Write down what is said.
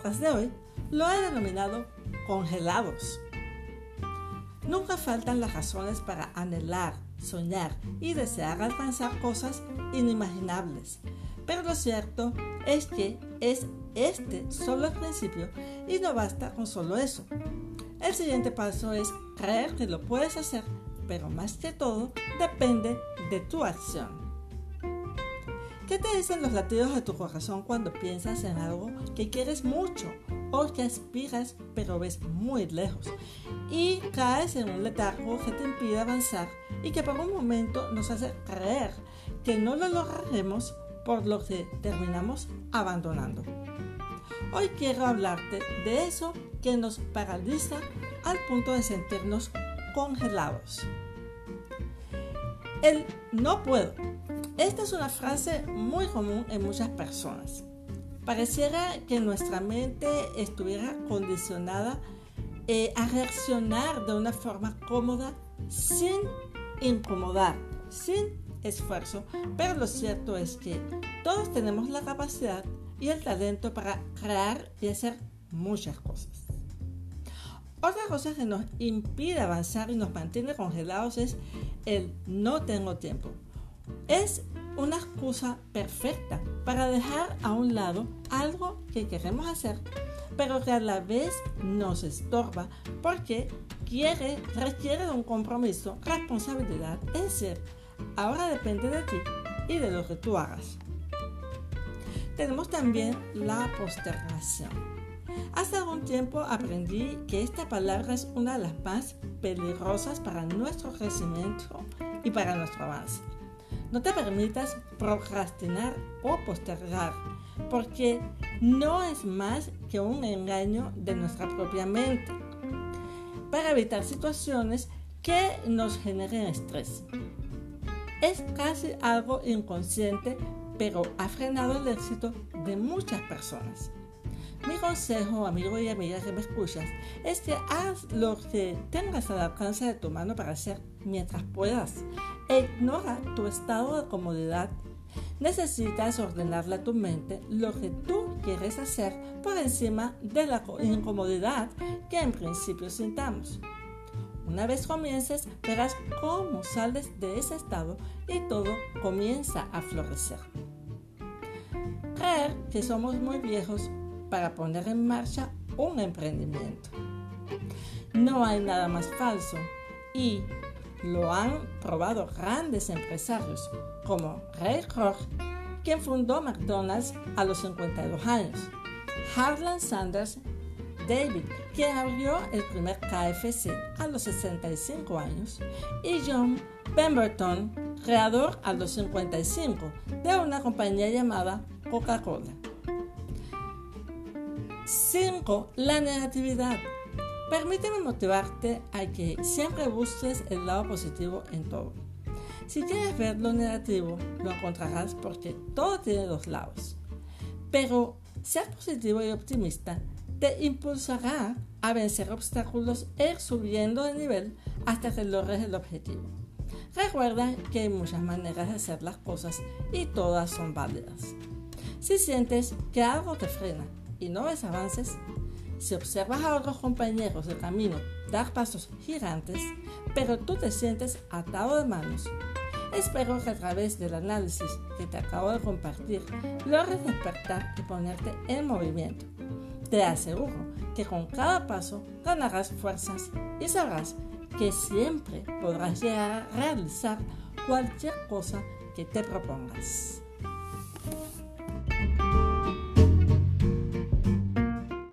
podcast de hoy lo he denominado congelados. Nunca faltan las razones para anhelar, soñar y desear alcanzar cosas inimaginables. Pero lo cierto es que es este solo el principio y no basta con solo eso. El siguiente paso es creer que lo puedes hacer, pero más que todo depende de tu acción. ¿Qué te dicen los latidos de tu corazón cuando piensas en algo que quieres mucho o que aspiras pero ves muy lejos y caes en un letargo que te impide avanzar y que por un momento nos hace creer que no lo lograremos por lo que terminamos abandonando? Hoy quiero hablarte de eso que nos paraliza al punto de sentirnos congelados. El no puedo esta es una frase muy común en muchas personas. Pareciera que nuestra mente estuviera condicionada eh, a reaccionar de una forma cómoda sin incomodar, sin esfuerzo. Pero lo cierto es que todos tenemos la capacidad y el talento para crear y hacer muchas cosas. Otra cosa que nos impide avanzar y nos mantiene congelados es el no tengo tiempo es una excusa perfecta para dejar a un lado algo que queremos hacer, pero que a la vez nos estorba porque quiere, requiere de un compromiso, responsabilidad, es decir, ahora depende de ti y de lo que tú hagas. Tenemos también la postergación. Hace algún tiempo aprendí que esta palabra es una de las más peligrosas para nuestro crecimiento y para nuestro avance. No te permitas procrastinar o postergar, porque no es más que un engaño de nuestra propia mente para evitar situaciones que nos generen estrés. Es casi algo inconsciente, pero ha frenado el éxito de muchas personas. Mi consejo, amigo y amiga que me escuchas, es que haz lo que tengas al alcance de tu mano para hacer mientras puedas. E ignora tu estado de comodidad. Necesitas ordenarle a tu mente lo que tú quieres hacer por encima de la incomodidad que en principio sintamos. Una vez comiences, verás cómo sales de ese estado y todo comienza a florecer. Creer que somos muy viejos para poner en marcha un emprendimiento. No hay nada más falso y lo han probado grandes empresarios como Ray Kroc, quien fundó McDonald's a los 52 años, Harlan Sanders, David, quien abrió el primer KFC a los 65 años, y John Pemberton, creador a los 55 de una compañía llamada Coca-Cola. 5. La negatividad. Permíteme motivarte a que siempre busques el lado positivo en todo. Si quieres ver lo negativo, lo encontrarás porque todo tiene dos lados. Pero ser positivo y optimista te impulsará a vencer obstáculos e ir subiendo de nivel hasta que logres el objetivo. Recuerda que hay muchas maneras de hacer las cosas y todas son válidas. Si sientes que algo te frena, y no ves avances, si observas a otros compañeros de camino dar pasos gigantes, pero tú te sientes atado de manos, espero que a través del análisis que te acabo de compartir logres despertar y ponerte en movimiento. Te aseguro que con cada paso ganarás fuerzas y sabrás que siempre podrás llegar a realizar cualquier cosa que te propongas.